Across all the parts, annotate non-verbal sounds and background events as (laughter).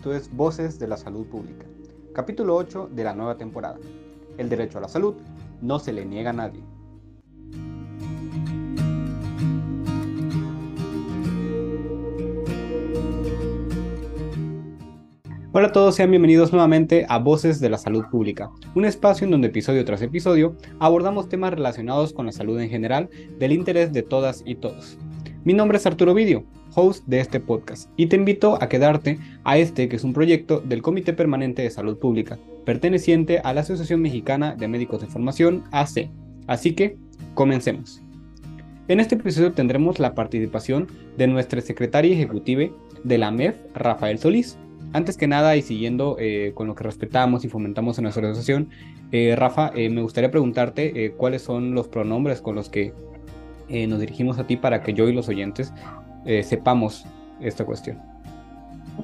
esto es Voces de la Salud Pública, capítulo 8 de la nueva temporada. El derecho a la salud no se le niega a nadie. Hola a todos, sean bienvenidos nuevamente a Voces de la Salud Pública, un espacio en donde episodio tras episodio abordamos temas relacionados con la salud en general del interés de todas y todos. Mi nombre es Arturo Vidio, host de este podcast, y te invito a quedarte a este que es un proyecto del Comité Permanente de Salud Pública, perteneciente a la Asociación Mexicana de Médicos de Formación, AC. Así que, comencemos. En este episodio tendremos la participación de nuestra secretaria ejecutiva de la MEF, Rafael Solís, antes que nada y siguiendo eh, con lo que respetamos y fomentamos en nuestra asociación, eh, Rafa, eh, me gustaría preguntarte cuáles son los pronombres con los que nos dirigimos a ti para que yo y los oyentes sepamos esta cuestión.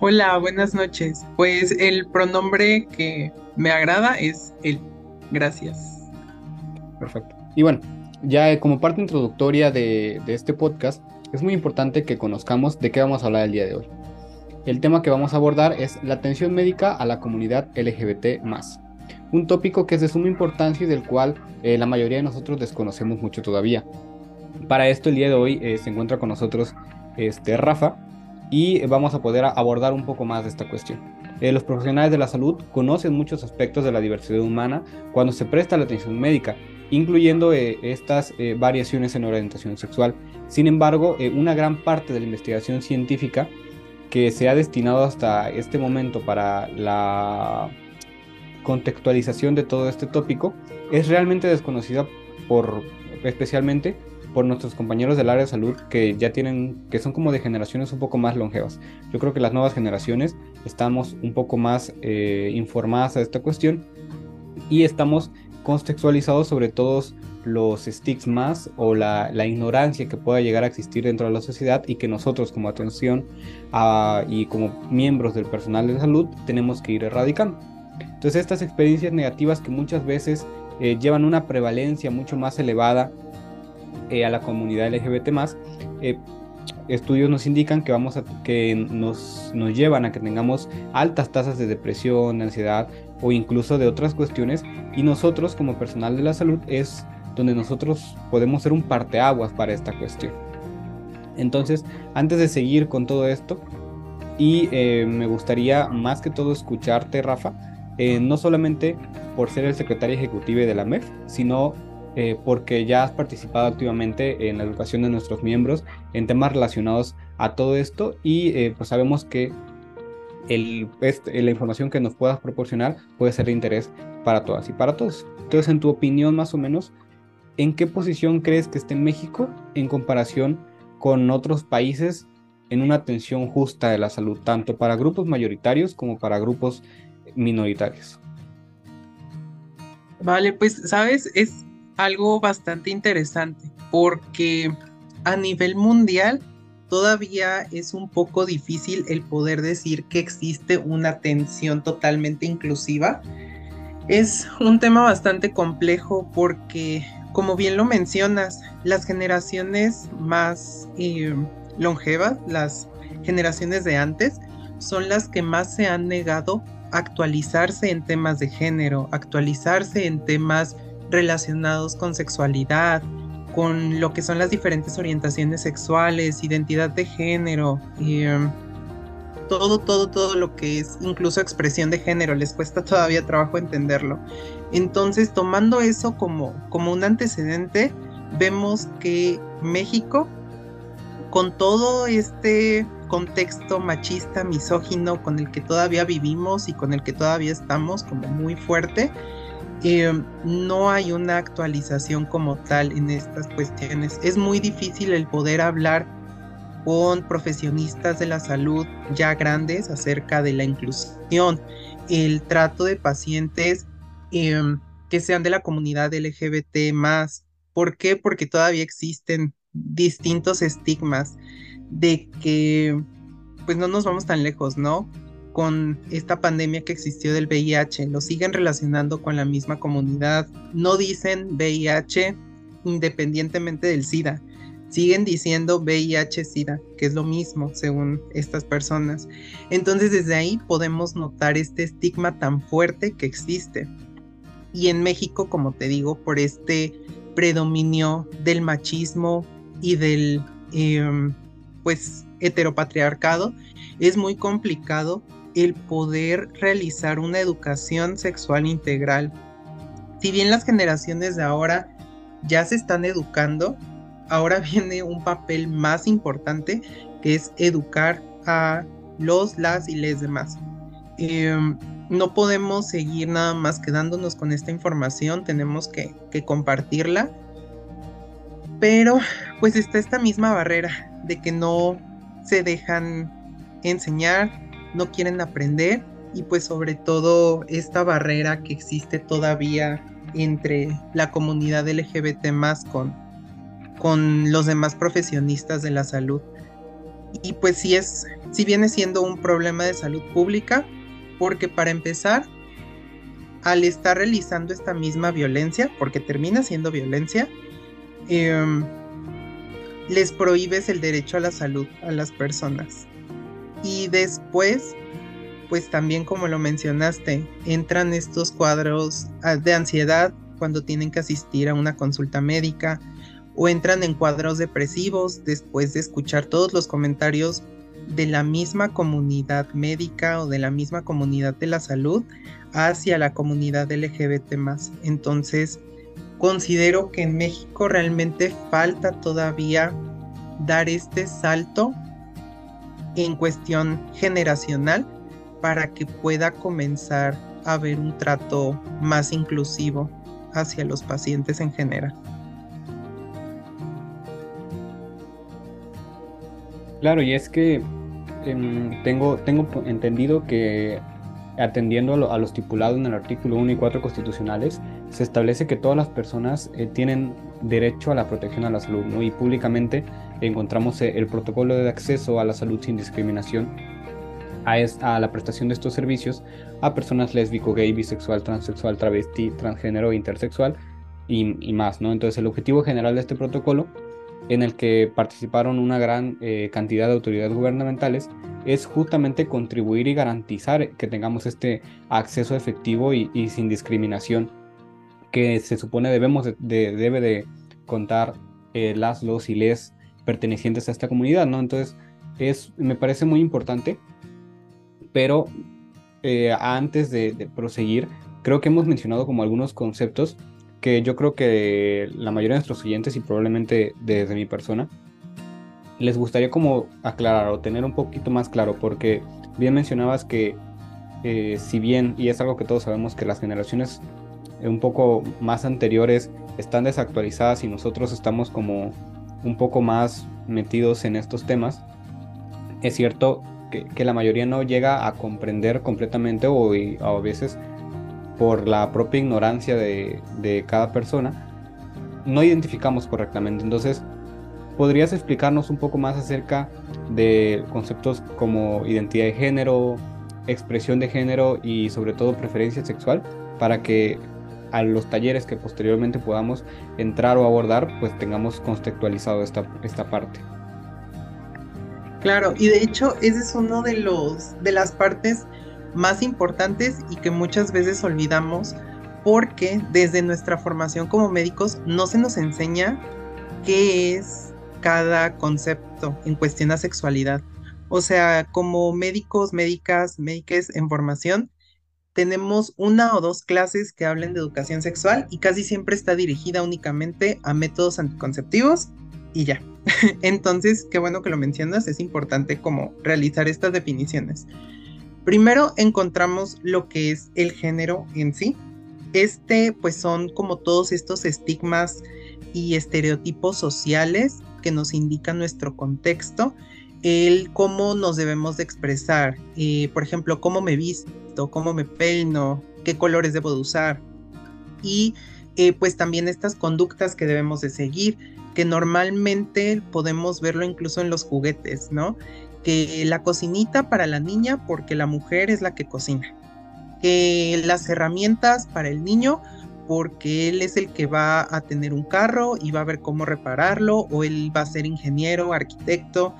Hola, buenas noches. Pues el pronombre que me agrada es él. Gracias. Perfecto. Y bueno, ya como parte introductoria de, de este podcast, es muy importante que conozcamos de qué vamos a hablar el día de hoy. El tema que vamos a abordar es la atención médica a la comunidad LGBT un tópico que es de suma importancia y del cual eh, la mayoría de nosotros desconocemos mucho todavía. Para esto el día de hoy eh, se encuentra con nosotros este, Rafa y vamos a poder abordar un poco más esta cuestión. Eh, los profesionales de la salud conocen muchos aspectos de la diversidad humana cuando se presta la atención médica, incluyendo estas variaciones en orientación sexual. Sin embargo, una gran parte de la investigación científica que se ha destinado hasta este momento para la contextualización de todo este tópico es realmente desconocida por especialmente por nuestros compañeros del área de salud que ya tienen que son como de generaciones un poco más longevas. Yo creo que las nuevas generaciones estamos un poco más eh, informadas a esta cuestión y estamos contextualizados sobre todos los estigmas o la, ignorancia que pueda llegar a existir dentro de la sociedad y que nosotros como atención y como miembros del personal de salud tenemos que ir erradicando. Entonces estas experiencias negativas que muchas veces eh, llevan una prevalencia mucho más elevada eh, a la comunidad LGBT eh, estudios nos indican que, vamos a, que nos, nos llevan a que tengamos altas tasas de depresión, ansiedad o incluso de otras cuestiones y nosotros como personal de la salud es donde nosotros podemos ser un parteaguas para esta cuestión. Entonces, antes de seguir con todo esto, y eh, me gustaría más que todo escucharte, Rafa, eh, no solamente por ser el secretario ejecutivo de la MEF, sino eh, porque ya has participado activamente en la educación de nuestros miembros en temas relacionados a todo esto y pues sabemos que el, este, la información que nos puedas proporcionar puede ser de interés para todas y para todos. Entonces, en tu opinión, más o menos, ¿en qué posición crees que esté México en comparación con otros países en una atención justa de la salud, tanto para grupos mayoritarios como para grupos minoritarios? Vale, pues sabes, es algo bastante interesante porque a nivel mundial todavía es un poco difícil el poder decir que existe una atención totalmente inclusiva. Es un tema bastante complejo porque como bien lo mencionas, las generaciones más eh, longevas, las generaciones de antes, son las que más se han negado a actualizarse en temas de género, actualizarse en temas relacionados con sexualidad, con lo que son las diferentes orientaciones sexuales, identidad de género, em, todo, todo, todo lo que es incluso expresión de género, les cuesta todavía trabajo entenderlo. Entonces, tomando eso como, como un antecedente, vemos que México, con todo este contexto machista, misógino con el que todavía vivimos y con el que todavía estamos como muy fuerte, eh, no hay una actualización como tal en estas cuestiones. Es muy difícil el poder hablar con profesionistas de la salud ya grandes acerca de la inclusión, el trato de pacientes em, que sean de la comunidad LGBT más. ¿Por qué? Porque todavía existen distintos estigmas de que pues no nos vamos tan lejos, ¿no? Con esta pandemia que existió del VIH, lo siguen relacionando con la misma comunidad, no dicen VIH independientemente del SIDA, siguen diciendo VIH-Sida, que es lo mismo según estas personas. Entonces desde ahí podemos notar este estigma tan fuerte que existe. Y en México, como te digo, por este predominio del machismo y del em, pues heteropatriarcado, es muy complicado el poder realizar una educación sexual integral. Si bien las generaciones de ahora ya se están educando, ahora (laughs) viene un papel más importante que es educar a los, las y les demás. Em, no podemos seguir nada más quedándonos con esta información, tenemos que, que compartirla. Pero pues está esta misma barrera de que no se dejan enseñar, no quieren aprender y pues sobre todo esta barrera que existe todavía entre la comunidad LGBT más con, con los demás profesionistas de la salud. Y pues sí es, si viene siendo un problema de salud pública, porque para empezar, al estar realizando esta misma violencia, porque termina siendo violencia, em, les prohíbes el derecho a la salud a las personas. Y después, pues también como lo mencionaste, entran estos cuadros ah, de ansiedad cuando tienen que asistir a una consulta médica o entran en cuadros depresivos después de escuchar todos los comentarios de la misma comunidad médica o de la misma comunidad de la salud hacia la comunidad LGBT más. Entonces, considero que en México realmente falta todavía dar este salto en cuestión generacional para que pueda comenzar a haber un trato más inclusivo hacia los pacientes en general. Claro, y es que em, tengo, tengo entendido que atendiendo a lo, estipulado en el artículo 1 y 4 constitucionales, se establece que todas las personas eh, tienen derecho a la protección a la salud, ¿no? Y públicamente encontramos eh, el protocolo de acceso a la salud sin discriminación a, la prestación de estos servicios a personas lésbico, gay, bisexual, transexual, travesti, transgénero, intersexual y, y más, ¿no? Entonces el objetivo general de este protocolo en el que participaron una gran eh, cantidad de autoridades gubernamentales, es justamente contribuir y garantizar que tengamos este acceso efectivo y, sin discriminación que se supone debemos de, debe de contar eh, las, los y les pertenecientes a esta comunidad, ¿no? Entonces, es, me parece muy importante, pero eh, antes de, proseguir, creo que hemos mencionado como algunos conceptos que yo creo que la mayoría de nuestros oyentes y probablemente desde mi persona les gustaría como aclarar o tener un poquito más claro porque bien mencionabas que eh, si bien y es algo que todos sabemos que las generaciones un poco más anteriores están desactualizadas y nosotros estamos como un poco más metidos en estos temas es cierto que, la mayoría no llega a comprender completamente o a veces por la propia ignorancia de, cada persona, no identificamos correctamente. Entonces, ¿podrías explicarnos un poco más acerca de conceptos como identidad de género, expresión de género y sobre todo preferencia sexual para que a los talleres que posteriormente podamos entrar o abordar, pues tengamos contextualizado esta, esta parte. Claro, y de hecho ese es uno de los de las partes más importantes y que muchas veces olvidamos porque desde nuestra formación como médicos no se nos enseña qué es cada concepto en cuestión a sexualidad. O sea, como médicos, médicas, médicas en formación, tenemos una o dos clases que hablen de educación sexual y casi siempre está dirigida únicamente a métodos anticonceptivos y ya. (laughs) Entonces, qué bueno que lo mencionas, es importante como realizar estas definiciones. Primero encontramos lo que es el género en sí. Este pues son como todos estos estigmas y estereotipos sociales que nos indican nuestro contexto, el cómo nos debemos de expresar, eh, por ejemplo, cómo me visto, cómo me peino, qué colores debo de usar y eh, pues también estas conductas que debemos de seguir, que normalmente podemos verlo incluso en los juguetes, ¿no? que la cocinita para la niña porque la mujer es la que cocina, que las herramientas para el niño porque él es el que va a tener un carro y va a ver cómo repararlo, o él va a ser ingeniero, arquitecto.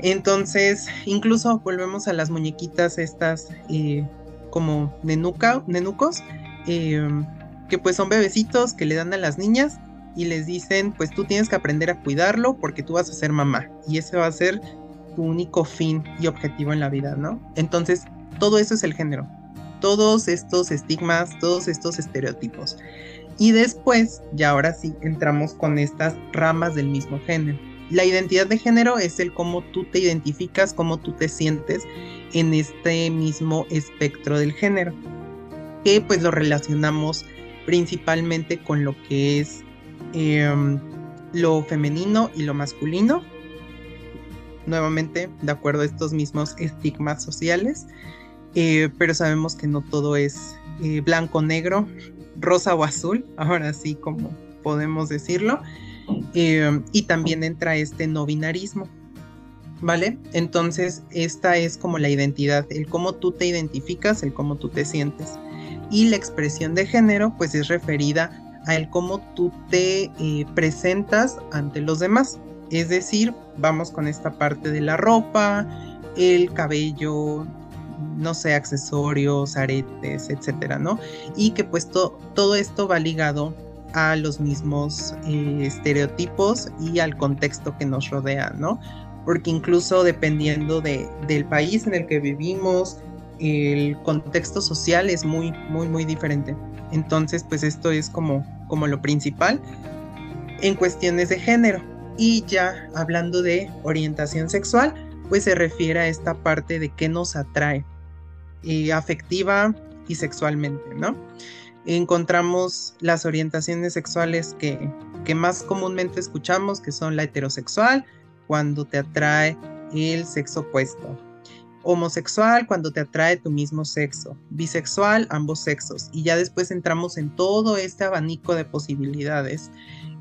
Entonces, incluso volvemos a las muñequitas estas eh, como nenuca, nenucos, eh, que pues son bebecitos que le dan a las niñas y les dicen, pues tú tienes que aprender a cuidarlo porque tú vas a ser mamá y ese va a ser tu único fin y objetivo en la vida, ¿no? Entonces, todo eso es el género, todos estos estigmas, todos estos estereotipos. Y después, ya ahora sí, entramos con estas ramas del mismo género. La identidad de género es el cómo tú te identificas, cómo tú te sientes en este mismo espectro del género, que pues lo relacionamos principalmente con lo que es em, lo femenino y lo masculino, nuevamente de acuerdo a estos mismos estigmas sociales, eh, pero sabemos que no todo es eh, blanco, negro, rosa o azul, ahora sí como podemos decirlo, em, y también entra este no binarismo. ¿Vale? Entonces, esta es como la identidad, el cómo tú te identificas, el cómo tú te sientes. Y la expresión de género, pues es referida a el cómo tú te eh, presentas ante los demás. Es decir, vamos con esta parte de la ropa, el cabello, no sé, accesorios, aretes, etcétera, ¿no? Y que pues todo esto va ligado a los mismos eh, estereotipos y al contexto que nos rodea, ¿no? Porque incluso dependiendo de, del país en el que vivimos, el contexto social es muy, muy, muy diferente. Entonces, pues esto es como, como lo principal en cuestiones de género. Y ya hablando de orientación sexual, pues se refiere a esta parte de qué nos atrae, eh, afectiva y sexualmente, ¿no? Encontramos las orientaciones sexuales que, que más comúnmente escuchamos, que son la heterosexual, cuando te atrae el sexo opuesto. Homosexual, cuando te atrae tu mismo sexo. Bisexual, ambos sexos. Y ya después entramos en todo este abanico de posibilidades.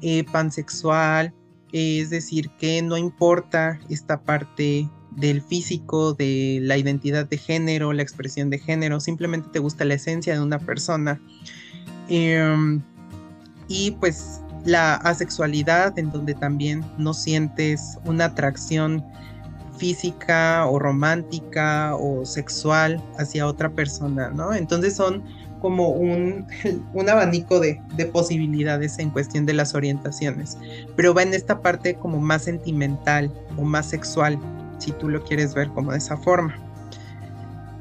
Eh, pansexual, es decir, que no importa esta parte del físico, de la identidad de género, la expresión de género, simplemente te gusta la esencia de una persona. Em, y pues la asexualidad, en donde también no sientes una atracción física o romántica o sexual hacia otra persona, ¿no? Entonces son como un, (laughs) un abanico de, de, posibilidades en cuestión de las orientaciones, pero va en esta parte como más sentimental o más sexual, si tú lo quieres ver como de esa forma.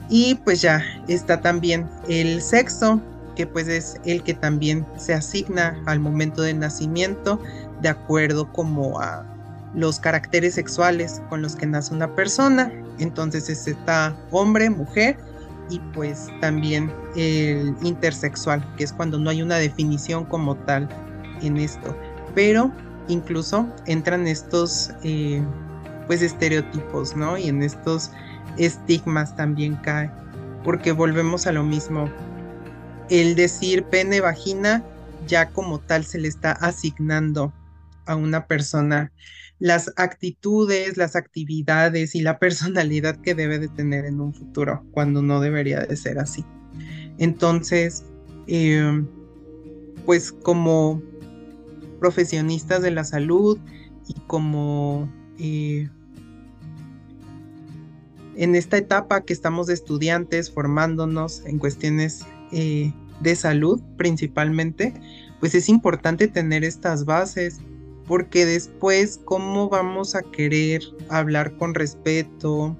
Y pues ya está también el sexo, que pues es el que también se asigna al momento del nacimiento de acuerdo como a los caracteres sexuales con los que nace una persona. Entonces está hombre, mujer y pues también el intersexual, que es cuando no hay una definición como tal en esto. Pero incluso entran estos eh, pues estereotipos, ¿no? Y en estos estigmas también cae, porque volvemos a lo mismo el decir pene, vagina, ya como tal se le está asignando a una persona las actitudes, las actividades y la (laughs) personalidad que debe de tener en un futuro, cuando no debería de ser así. Entonces, em, pues como profesionistas de la salud y como eh, en esta etapa que estamos estudiantes formándonos en cuestiones eh, de salud principalmente, pues es importante tener estas bases, porque después, ¿cómo vamos a querer hablar con respeto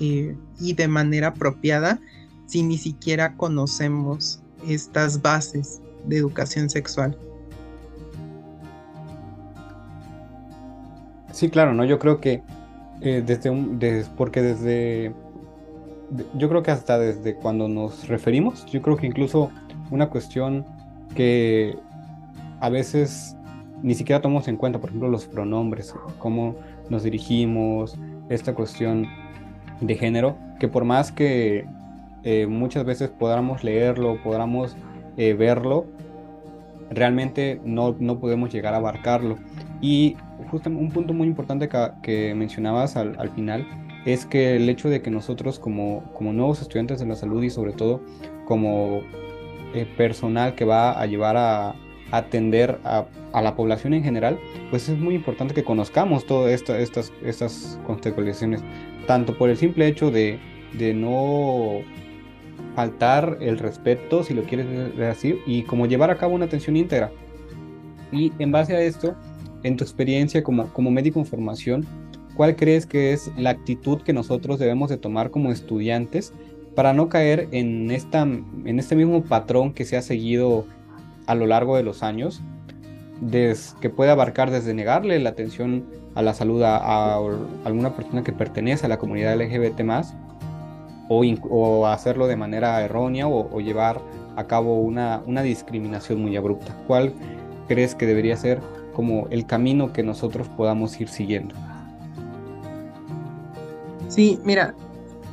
eh, y de manera apropiada si ni siquiera conocemos estas bases de educación sexual? Sí, claro, ¿no? Yo creo que eh, desde un, porque desde yo creo que hasta desde cuando nos referimos, yo creo que incluso una cuestión que a veces ni siquiera tomamos en cuenta, por ejemplo, los pronombres, cómo nos dirigimos, esta cuestión de género, que por más que eh, muchas veces podamos leerlo, podamos eh, verlo, realmente no, no, podemos llegar a abarcarlo. Y justo un punto muy importante que, que mencionabas al, al final es que el hecho de que nosotros como, como nuevos estudiantes de la salud y sobre todo como eh, personal que va a llevar a, atender a, la población en general, pues es muy importante que conozcamos todas esto, estas, estas contextualizaciones, tanto por el simple hecho de, de no faltar el respeto, si lo quieres decir, y como llevar a cabo una atención íntegra. Y en base a esto, en tu experiencia como, como médico en formación, ¿cuál crees que es la actitud que nosotros debemos de tomar como estudiantes para no caer en, esta, en este mismo patrón que se ha seguido a lo largo de los años, que puede abarcar desde negarle la atención a la salud a, alguna persona que pertenece a la comunidad LGBT o, o hacerlo de manera errónea o, llevar a cabo una, una, discriminación muy abrupta. ¿Cuál crees que debería ser como el camino que nosotros podamos ir siguiendo? Sí, mira,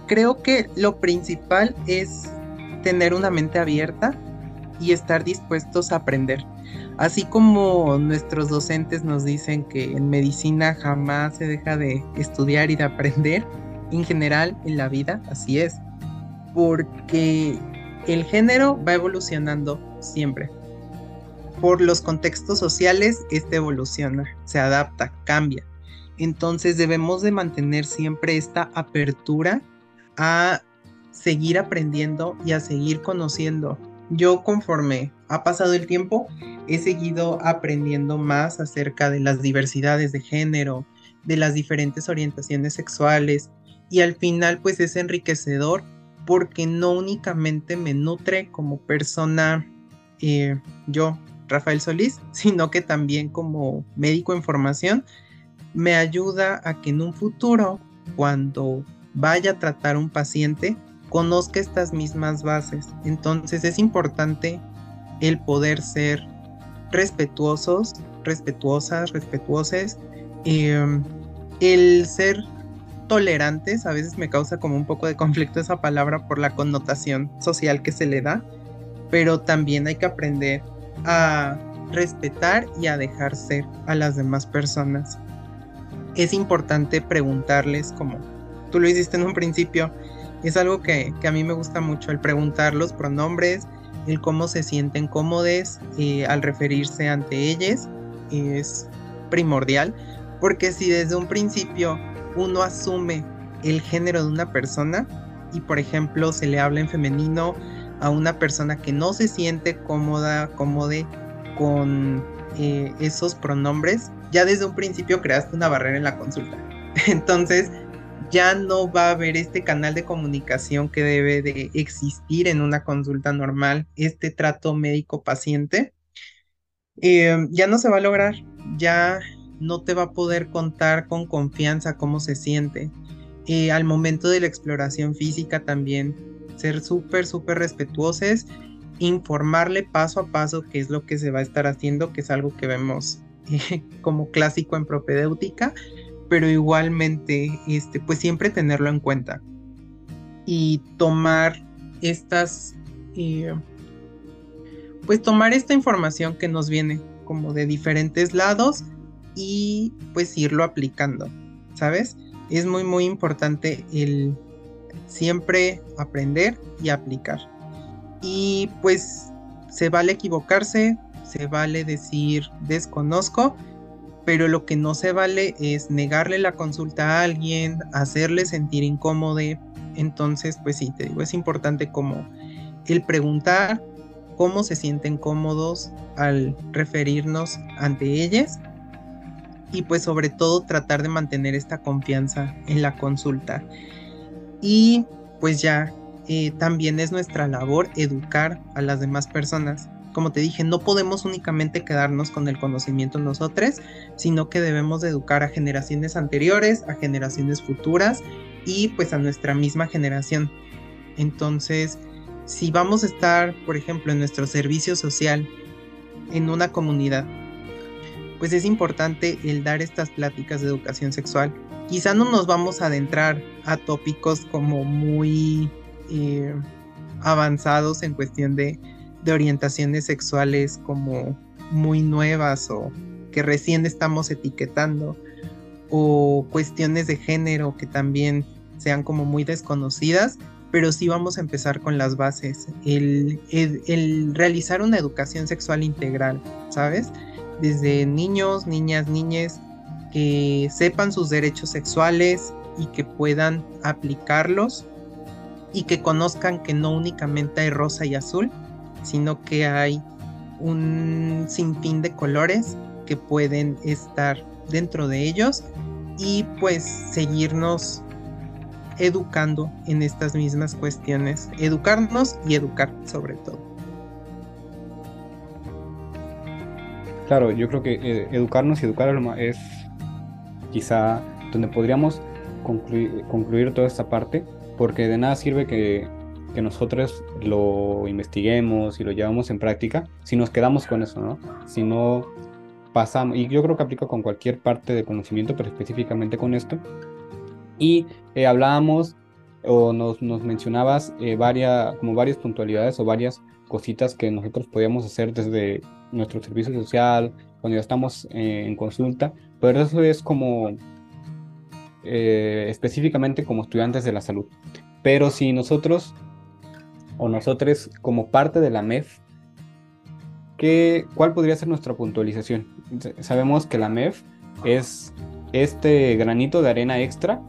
creo que lo principal es tener una mente abierta y estar dispuestos a aprender. Así como nuestros docentes nos dicen que en medicina jamás se deja de estudiar y de aprender, en general en la vida así es, porque el género va evolucionando siempre. Por los contextos sociales, este evoluciona, se adapta, cambia. Entonces debemos de mantener siempre esta apertura a seguir aprendiendo y a seguir conociendo. Yo conforme ha pasado el tiempo, he seguido aprendiendo más acerca de las diversidades de género, de las diferentes orientaciones sexuales y al final pues es enriquecedor porque no únicamente me nutre como persona eh, yo, Rafael Solís, sino que también como médico en formación me ayuda a que en un futuro, cuando vaya a tratar un paciente, conozca estas mismas bases. Entonces es importante el poder ser respetuosos, respetuosas, respetuoses, em, el ser tolerantes, a veces me causa como un poco de conflicto esa palabra por la connotación social que se le da, pero también hay que aprender a respetar y a dejar ser a las demás personas. Es importante preguntarles como tú lo hiciste en un principio, es algo que, a mí me gusta mucho, el preguntar los pronombres, el cómo se sienten cómodos eh, al referirse ante ellos, es primordial, porque si desde un principio uno asume el género de una persona y por ejemplo se le habla en femenino a una persona que no se siente cómoda, cómode con eh, esos pronombres, ya desde un principio creaste una barrera en la consulta. (laughs) Entonces, ya no va a haber este canal de comunicación que debe de existir en una consulta normal, este trato médico-paciente, eh, ya no se va a lograr, ya no te va a poder contar con confianza cómo se siente. Eh, al momento de la exploración física también, ser súper, súper respetuosos, informarle paso a paso qué es lo que se va a estar haciendo, que es algo que vemos (laughs) como clásico en propedéutica, pero igualmente, este, pues siempre tenerlo en cuenta y tomar estas, eh, pues tomar esta información que nos viene como de diferentes lados y pues irlo aplicando, ¿sabes? Es muy, muy importante el siempre aprender y aplicar. Y pues se vale equivocarse, se vale decir desconozco, pero lo que no se vale es negarle la consulta a alguien, hacerle sentir incómodo. Entonces, pues sí, te digo, es importante como el preguntar cómo se sienten cómodos al referirnos ante ellas y pues sobre todo tratar de mantener esta confianza en la consulta. Y pues ya eh, también es nuestra labor educar a las demás personas como te dije, no podemos únicamente quedarnos con el conocimiento nosotros, sino que debemos de educar a generaciones anteriores, a generaciones futuras y pues a nuestra misma generación. Entonces, si vamos a estar, por ejemplo, en nuestro servicio social, en una comunidad, pues es importante el dar estas pláticas de educación sexual. Quizá no nos vamos a adentrar a tópicos como muy eh, avanzados en cuestión de de orientaciones sexuales como muy nuevas o que recién estamos etiquetando o cuestiones de género que también sean como muy desconocidas, pero sí vamos a empezar con las bases, el, el, realizar una educación sexual integral, ¿sabes? Desde niños, niñas, niñas, que sepan sus derechos sexuales y que puedan aplicarlos y que conozcan que no únicamente hay rosa y azul, sino que hay un sinfín de colores que pueden estar dentro de ellos y pues seguirnos educando en estas mismas cuestiones, educarnos y educar sobre todo. Claro, yo creo que eh, educarnos y educar es quizá donde podríamos concluir, concluir, toda esta parte, porque de nada sirve que, que, nosotros lo investiguemos y lo llevamos en práctica si nos quedamos con eso, ¿no? Si no pasamos, y yo creo que aplica con cualquier parte de conocimiento, pero específicamente con esto, y eh, hablábamos o nos, nos mencionabas eh, varias, como varias puntualidades o varias cositas que nosotros podíamos hacer desde nuestro servicio social, cuando ya estamos eh, en consulta, pero eso es como específicamente como estudiantes de la salud. Pero si nosotros o nosotros como parte de la MEF, ¿qué, ¿cuál podría ser nuestra puntualización? Sabemos que la MEF es este granito de arena extra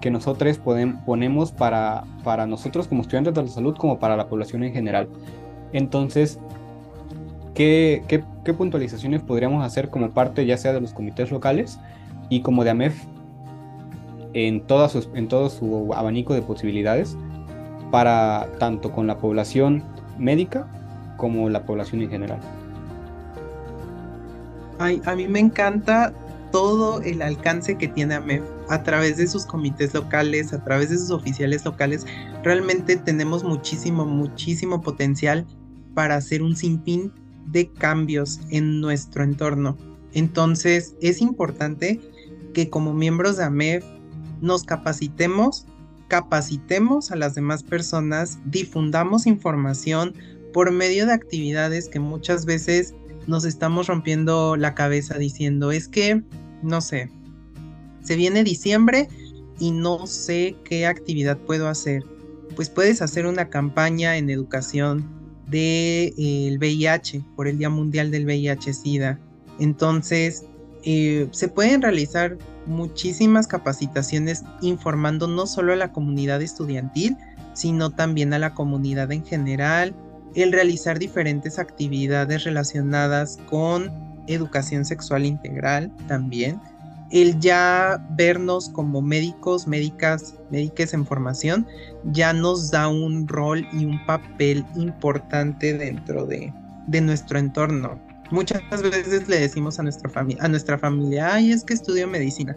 que nosotros ponemos para, para nosotros como estudiantes de la salud como para la población en general. Entonces, ¿qué, qué, puntualizaciones podríamos hacer como parte ya sea de los comités locales y como de AMEF en, todas en todo su abanico de posibilidades para tanto con la población médica como la población en general? Ay, a mí me encanta todo el alcance que tiene AMEF a través de sus comités locales, a través de sus oficiales locales. Realmente tenemos muchísimo, muchísimo potencial para hacer un sinfín de cambios en nuestro entorno. Entonces es importante que como miembros de AMEF nos capacitemos, capacitemos a las demás personas, difundamos información por medio de actividades que muchas veces nos estamos rompiendo la cabeza diciendo es que no sé, se viene diciembre y no sé qué actividad puedo hacer. Pues puedes hacer una campaña en educación del de, VIH, por el Día Mundial del VIH-Sida. Entonces, eh, se pueden realizar muchísimas capacitaciones informando no solo a la comunidad estudiantil, sino también a la comunidad en general, el realizar diferentes actividades relacionadas con educación sexual integral también, el ya vernos como médicos, médicas, médicas en formación, ya nos da un rol y un papel importante dentro de, de nuestro entorno. Muchas veces le decimos a nuestra, familia, a nuestra familia, ay, es que estudio medicina.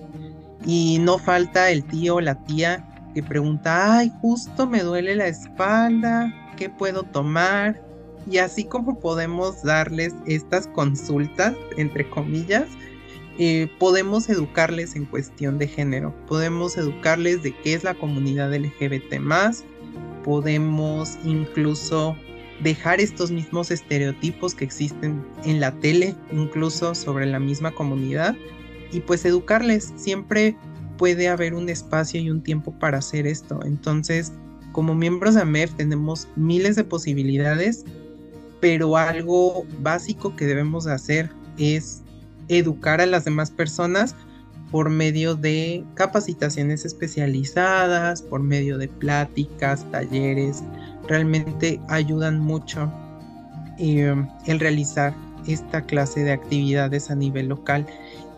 Y no falta el tío o la tía que pregunta, ay, justo me duele la espalda, ¿qué puedo tomar? Y así como podemos darles estas consultas, entre comillas, eh, podemos educarles en cuestión de género, podemos educarles de qué es la comunidad LGBT podemos incluso dejar estos mismos estereotipos que existen en la tele, incluso sobre la misma comunidad, y pues educarles. Siempre puede haber un espacio y un tiempo para hacer esto. Entonces, como miembros de AMEF tenemos miles de posibilidades pero algo básico que debemos hacer es educar a las demás personas por medio de capacitaciones especializadas, por medio de pláticas, talleres, realmente ayudan mucho eh, el realizar esta clase de actividades a nivel local.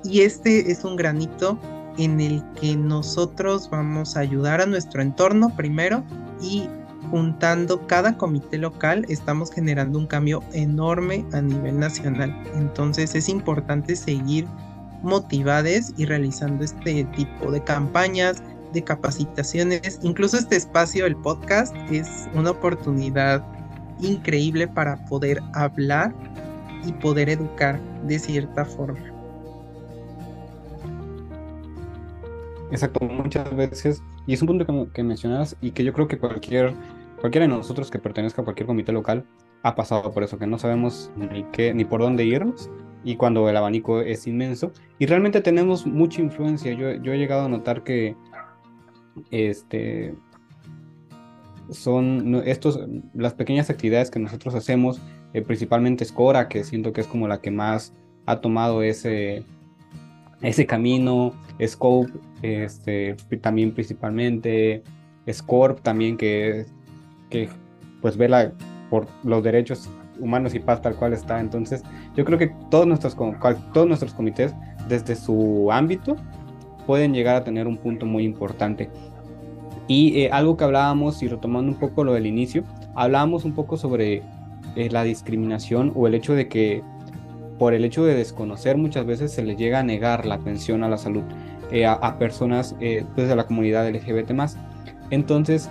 Y este es un granito en el que nosotros vamos a ayudar a nuestro entorno primero y juntando cada comité local estamos generando un cambio enorme a nivel nacional. Entonces es importante seguir motivados y realizando este tipo de campañas, de capacitaciones. Incluso este espacio, el podcast, es una oportunidad increíble para poder hablar y poder educar de cierta forma. Exacto, muchas veces, y es un punto que, que mencionas y que yo creo que cualquier cualquiera de nosotros que pertenezca a cualquier comité local ha pasado por eso, que no sabemos ni qué, ni por dónde irnos, y cuando el abanico es inmenso, y realmente tenemos mucha influencia. Yo, yo he llegado a notar que este son estos, las pequeñas actividades que nosotros hacemos, eh, principalmente Scora, que siento que es como la que más ha tomado ese, ese camino, Scope, este, también principalmente, Scorp también que, que pues vela por los derechos humanos y paz tal cual está. Entonces, yo creo que todos nuestros, todos nuestros comités, desde su ámbito, pueden llegar a tener un punto muy importante. Y eh, algo que hablábamos, y retomando un poco lo del inicio, hablábamos un poco sobre eh, la discriminación o el hecho de que por el hecho de desconocer muchas veces se les llega a negar la atención a la salud eh, a, personas pues, de la comunidad LGBT más. Entonces,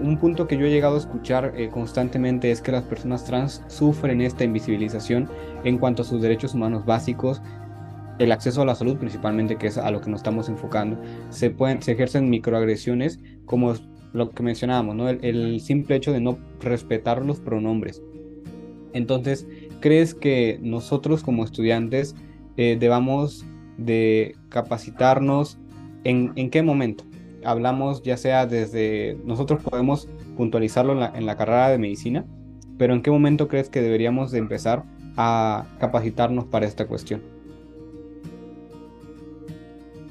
un punto que yo he llegado a escuchar constantemente es que las personas trans sufren esta invisibilización en cuanto a sus derechos humanos básicos el acceso a la salud principalmente, que es a lo que nos estamos enfocando, se, pueden, se ejercen microagresiones como lo que mencionábamos, ¿no? el, simple hecho de no respetar los pronombres. Entonces, ¿crees que nosotros como estudiantes eh, debamos de capacitarnos en, en, qué momento? Hablamos ya sea desde, nosotros podemos puntualizarlo en la, en la carrera de medicina, pero ¿en qué momento crees que deberíamos de empezar a capacitarnos para esta cuestión?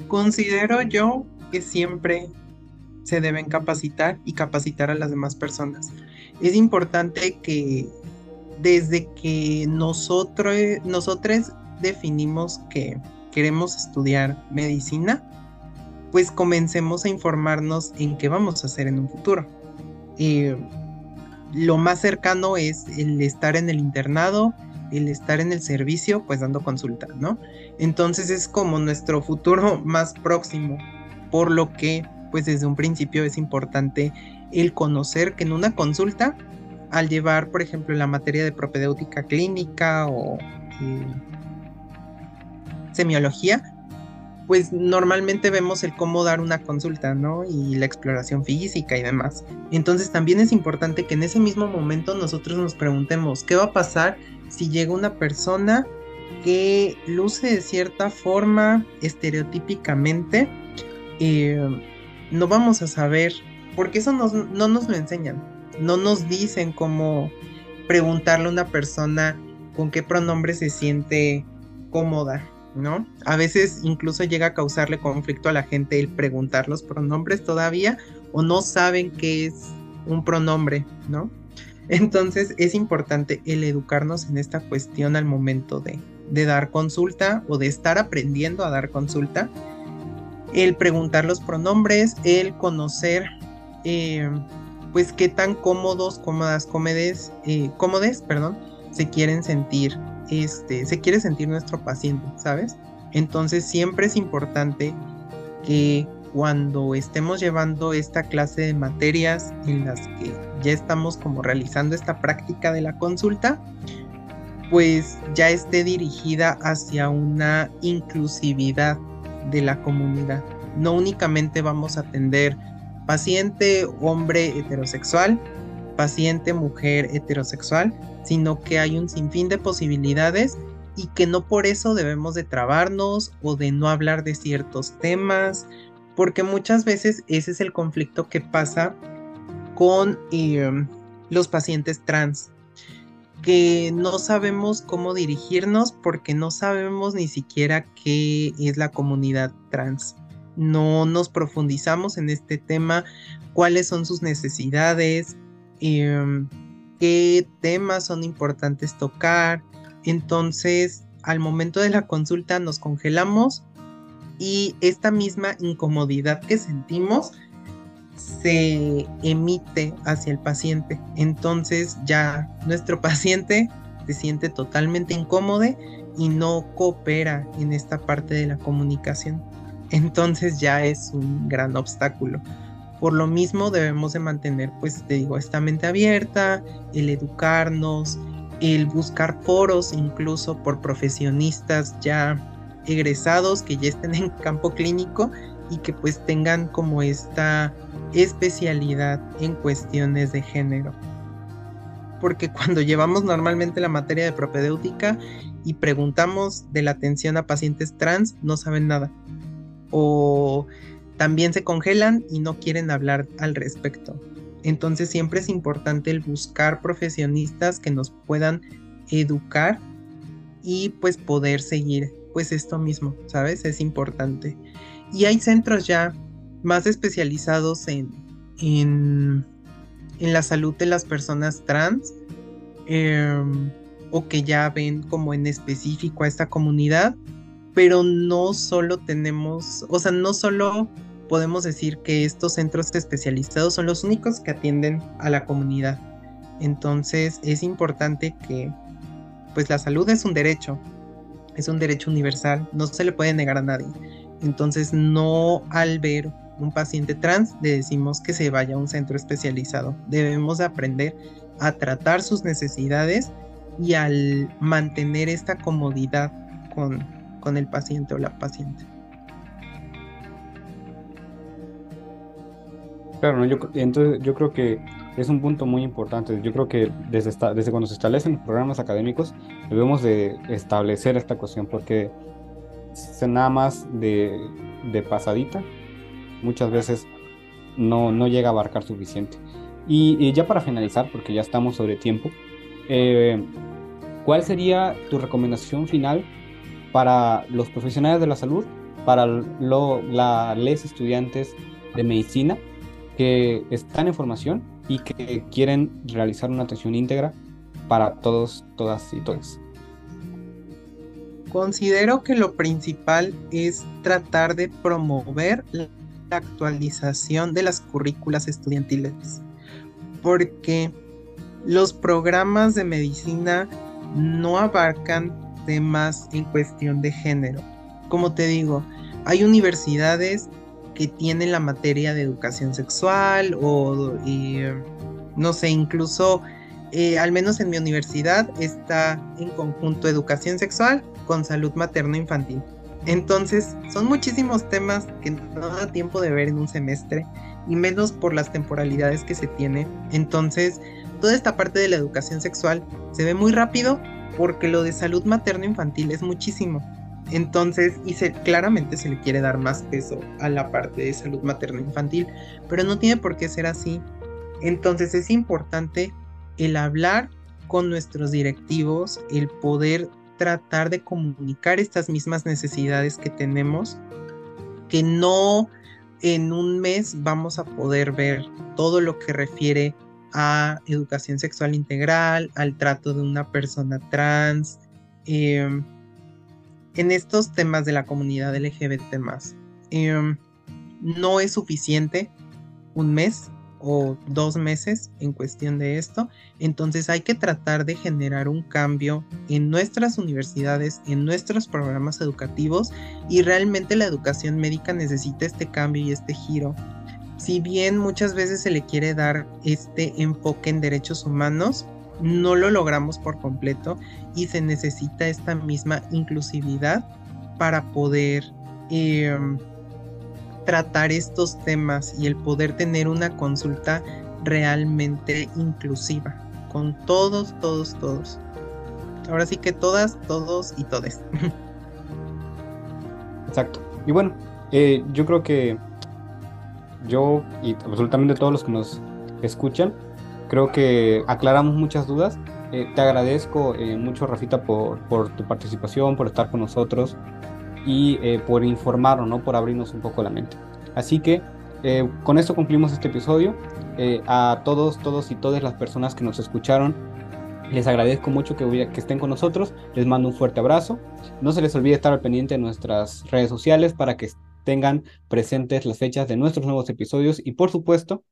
Considero yo que siempre se deben capacitar y capacitar a las demás personas. Es importante que desde que nosotros, definimos que queremos estudiar medicina, pues comencemos a informarnos en qué vamos a hacer en un futuro. Eh, lo más cercano es el estar en el internado, el estar en el servicio, pues dando consulta, ¿no? Entonces es como nuestro futuro (laughs) más próximo, por lo que, pues desde un principio es importante el conocer que en una consulta, al llevar, por ejemplo, la materia de propedéutica clínica o eh, semiología, pues normalmente vemos el cómo dar una consulta, ¿no? Y la exploración física y demás. Entonces también es importante que en ese mismo momento nosotros nos preguntemos, ¿qué va a pasar si llega una persona que luce de cierta forma estereotípicamente, eh, no vamos a saber, porque eso no nos lo enseñan, no nos dicen cómo preguntarle a una persona con qué pronombre se siente cómoda, ¿no? A veces incluso llega a causarle conflicto a la gente el preguntar los pronombres todavía o no saben qué es un pronombre, ¿no? Entonces es importante el educarnos en esta cuestión al momento de, dar consulta o de estar aprendiendo a dar consulta. El preguntar los pronombres, el conocer eh, pues qué tan cómodos, cómodas, cómodes, eh, cómodes, perdón, se quieren sentir, este, se quiere sentir nuestro paciente, ¿sabes? Entonces siempre es importante que cuando estemos llevando esta clase de materias en las que ya estamos como realizando esta práctica de la consulta, pues ya esté dirigida hacia una inclusividad de la comunidad. No únicamente vamos a atender paciente hombre heterosexual, paciente mujer heterosexual, sino que hay un sinfín de posibilidades y que no por eso debemos de trabarnos o de no hablar de ciertos temas porque muchas veces ese es el conflicto que pasa con em, los pacientes trans, que no sabemos cómo dirigirnos porque no sabemos ni siquiera qué es la comunidad trans. No nos profundizamos en este tema, cuáles son sus necesidades, em, qué temas son importantes tocar. Entonces, al momento de la consulta nos congelamos y esta misma incomodidad que sentimos se emite hacia el paciente. Entonces ya nuestro (laughs) paciente se siente totalmente incómodo y no coopera en esta parte de la comunicación. Entonces ya es un gran obstáculo. Por lo mismo debemos de mantener, pues te digo, esta mente abierta, el educarnos, el buscar foros incluso por profesionistas ya egresados que ya estén en campo clínico y que pues tengan como esta especialidad en cuestiones de género. Porque cuando llevamos normalmente la materia de propedéutica y preguntamos de la atención a pacientes trans, no saben nada. O también se congelan y no quieren hablar al respecto. Entonces siempre es importante el buscar profesionistas que nos puedan educar y pues poder seguir pues esto mismo, ¿sabes? Es importante. Y hay centros ya más especializados en, en, la salud de las personas trans em, o que ya ven como en específico a esta comunidad, pero no solo tenemos, o sea, no solo podemos decir que estos centros especializados son los únicos que atienden a la comunidad. Entonces es importante que pues la salud es un derecho, es un derecho universal, no se le puede negar a nadie. Entonces no al ver un paciente trans le decimos que se vaya a un centro especializado. Debemos aprender a tratar sus necesidades y al mantener esta comodidad con, con el paciente o la paciente. Claro, yo, entonces yo creo que es un punto muy importante. Yo creo que desde, desde cuando se establecen los programas académicos debemos de establecer esta cuestión porque nada más de, de pasadita muchas veces no, no llega a abarcar suficiente. Y, ya para finalizar, porque ya estamos sobre tiempo, eh, ¿cuál sería tu recomendación final para los profesionales de la salud, para lo, la, estudiantes de medicina que están en formación y que quieren realizar una atención íntegra para todos, todas y todos? Considero que lo principal es tratar de promover actualización de las currículas estudiantiles, porque los programas de medicina no abarcan temas en cuestión de género. Como te digo, hay universidades que tienen la materia de educación sexual o, eh, no sé, incluso, eh, al menos en mi universidad, está en conjunto educación sexual con salud materno-infantil. Entonces, son muchísimos temas que no da tiempo de ver en un semestre y menos por las temporalidades que se tiene. Entonces, toda esta parte de la educación sexual se ve muy rápido porque lo de salud materno-infantil es muchísimo. Entonces, y claramente se le quiere dar más peso a la parte de salud materno-infantil, pero no tiene por qué ser así. Entonces es importante el hablar con nuestros directivos, el poder tratar de comunicar estas mismas necesidades que tenemos, que no en un mes vamos a poder ver todo lo que refiere a educación sexual integral, al trato de una persona trans, em, en estos temas de la comunidad LGBT más. Em, no es suficiente un mes o dos meses en cuestión de esto. Entonces hay que tratar de generar un cambio en nuestras universidades, en nuestros programas educativos y realmente la educación médica necesita este cambio y este giro. Si bien muchas veces se le quiere dar este enfoque en derechos humanos, no lo logramos por completo y se necesita esta misma inclusividad para poder... Em, tratar estos temas y el poder tener una consulta realmente inclusiva con todos, todos, todos. Ahora sí que todas, todos y todes. (laughs) Exacto. Y bueno, eh, yo creo que yo y absolutamente todos los que nos escuchan, creo que aclaramos muchas dudas. Eh, te agradezco eh, mucho, Rafita, por, por, tu participación, por estar con nosotros y eh, por informarnos, ¿no? por abrirnos un poco la mente. Así que eh, con esto cumplimos este episodio. Eh, a todos, todos y todas las personas que nos escucharon, les agradezco mucho que, que estén con nosotros. Les mando un fuerte abrazo. No se les olvide estar al pendiente de nuestras redes sociales para que tengan presentes las fechas de nuestros nuevos episodios y por supuesto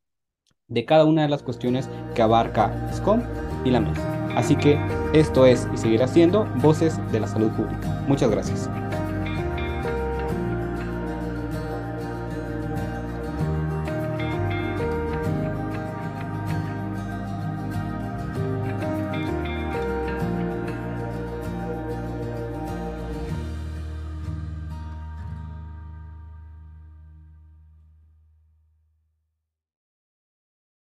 de cada una de las cuestiones que abarca SCOM y la mesa. Así que esto es y seguirá siendo Voces de la Salud Pública. Muchas gracias.